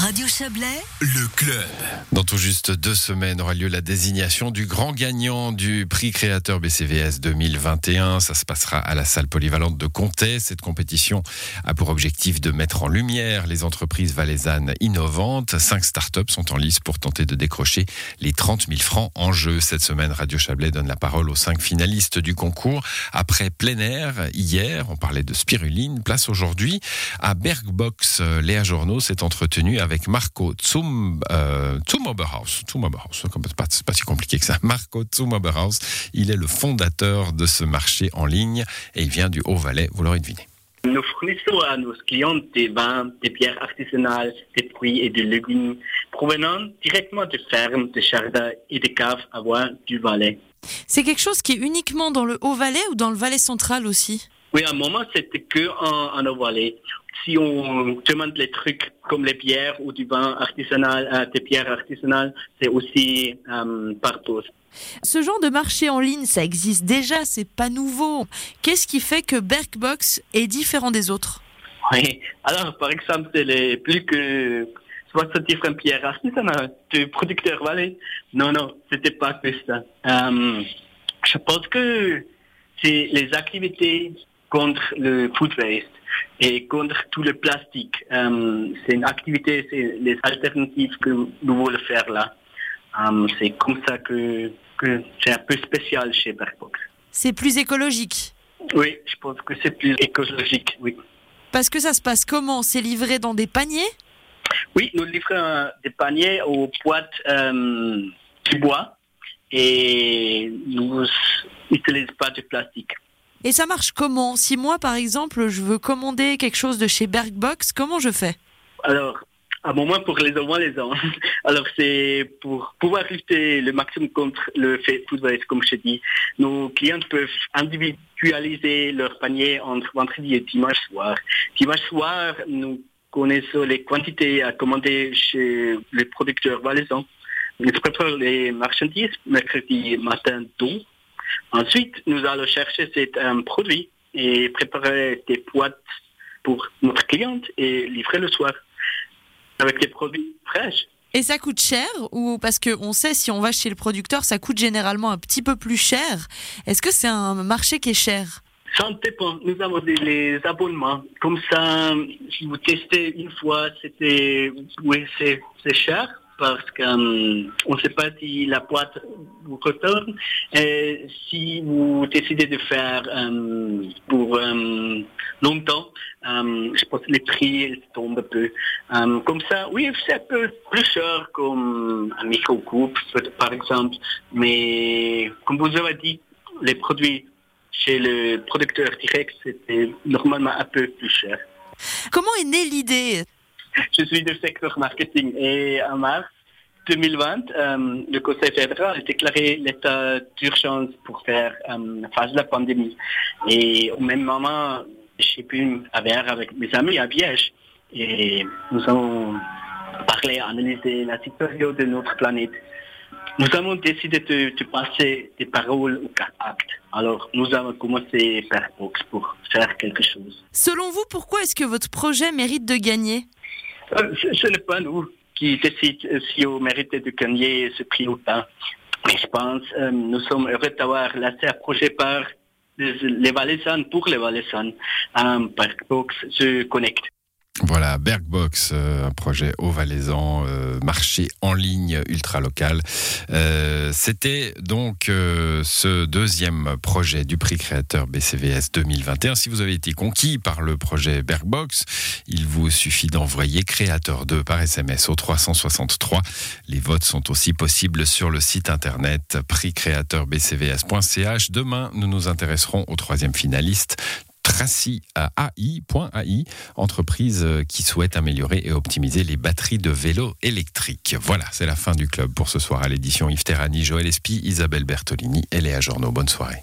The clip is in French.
Radio Chablais, le club. Dans tout juste deux semaines aura lieu la désignation du grand gagnant du prix créateur BCVS 2021. Ça se passera à la salle polyvalente de Comté. Cette compétition a pour objectif de mettre en lumière les entreprises valaisannes innovantes. Cinq startups sont en lice pour tenter de décrocher les 30 000 francs en jeu. Cette semaine, Radio Chablais donne la parole aux cinq finalistes du concours. Après plein air, hier, on parlait de spiruline. Place aujourd'hui à Bergbox. Léa Journaux s'est entretenue avec Marco Zum, euh, Zumoberhaus. Zumoberhaus, c'est pas, pas si compliqué que ça. Marco Zumoberhaus, il est le fondateur de ce marché en ligne et il vient du Haut-Valais, vous l'aurez deviné. Nous fournissons à nos clients des vins, des pierres artisanales, des fruits et des légumes provenant directement de fermes, de jardins et de caves à bois du Valais. C'est quelque chose qui est uniquement dans le Haut-Valais ou dans le Valais central aussi? Oui, à un moment, c'était que en, en Haut-Valais si on demande les trucs comme les pierres ou du vin artisanal, euh, des pierres artisanales, c'est aussi euh, partout. Ce genre de marché en ligne, ça existe déjà, c'est pas nouveau. Qu'est-ce qui fait que Berkbox est différent des autres? Oui, alors par exemple, c'est les plus que 60 différentes pierres artisanales du producteur Valais. Non, non, c'était pas que ça. Euh, je pense que c'est les activités contre le food waste et contre tout le plastique. Euh, c'est une activité, c'est les alternatives que nous voulons faire là. Euh, c'est comme ça que, que c'est un peu spécial chez Bergbox. C'est plus écologique Oui, je pense que c'est plus écologique, oui. Parce que ça se passe comment? C'est livré dans des paniers? Oui, nous livrons des paniers aux boîtes euh, du bois et nous n'utilisons pas de plastique. Et ça marche comment? Si moi, par exemple, je veux commander quelque chose de chez Bergbox, comment je fais? Alors, à un moment pour les moins les ans. Alors c'est pour pouvoir lutter le maximum contre le fait food comme je dis. Nos clients peuvent individualiser leur panier entre vendredi et dimanche soir. Dimanche soir, nous connaissons les quantités à commander chez les producteurs valaisans. Nous préparons les marchandises mercredi matin tôt Ensuite, nous allons chercher cet un produit et préparer des boîtes pour notre cliente et livrer le soir avec des produits fraîches. Et ça coûte cher ou parce qu'on sait si on va chez le producteur, ça coûte généralement un petit peu plus cher. Est-ce que c'est un marché qui est cher? Ça dépend. Nous avons des, les abonnements. Comme ça, si vous testez une fois, c'était oui, c'est cher parce qu'on ne sait pas si la boîte vous retourne. Et si vous décidez de faire euh, pour euh, longtemps, euh, je pense que les prix tombent un peu. comme ça, oui, c'est un peu plus cher comme un micro-coupe, par exemple. Mais comme vous avez dit, les produits chez le producteur direct, c'était normalement un peu plus cher. Comment est née l'idée? je suis du secteur marketing et en mars 2020, euh, le Conseil fédéral a déclaré l'état d'urgence pour faire euh, face à la pandémie. Et au même moment, j'ai pu aller avec mes amis à Biège et nous avons parlé, analysé la situation de notre planète. Nous avons décidé de, passer des paroles aux actes. Alors, nous avons commencé par Box pour faire quelque chose. Selon vous, pourquoi est-ce que votre projet mérite de gagner? euh, ce, n'est pas nous qui décide si on mérite de gagner ce prix ou pas. Mais je pense euh, nous sommes heureux d'avoir un projet par les Valaisannes pour les Valaisannes. Euh, par Box se connecte. Voilà, Bergbox, euh, un projet au Valaisan, euh, marché en ligne ultra local. Euh, c'était donc ce deuxième projet du prix créateur BCVS 2021. Si vous avez été conquis par le projet Bergbox, il vous suffit d'envoyer créateur 2 par SMS au 363. Les votes sont aussi possibles sur le site internet prixcréateurbcvs.ch. Demain, nous nous intéresserons au troisième finaliste Tracy AI.ai, entreprise qui souhaite améliorer et optimiser les batteries de vélos électriques. Voilà, c'est la fin du club pour ce soir à l'édition Yves Terrani, Joël Espy, Isabelle Bertolini et Léa Journaux. Bonne soirée.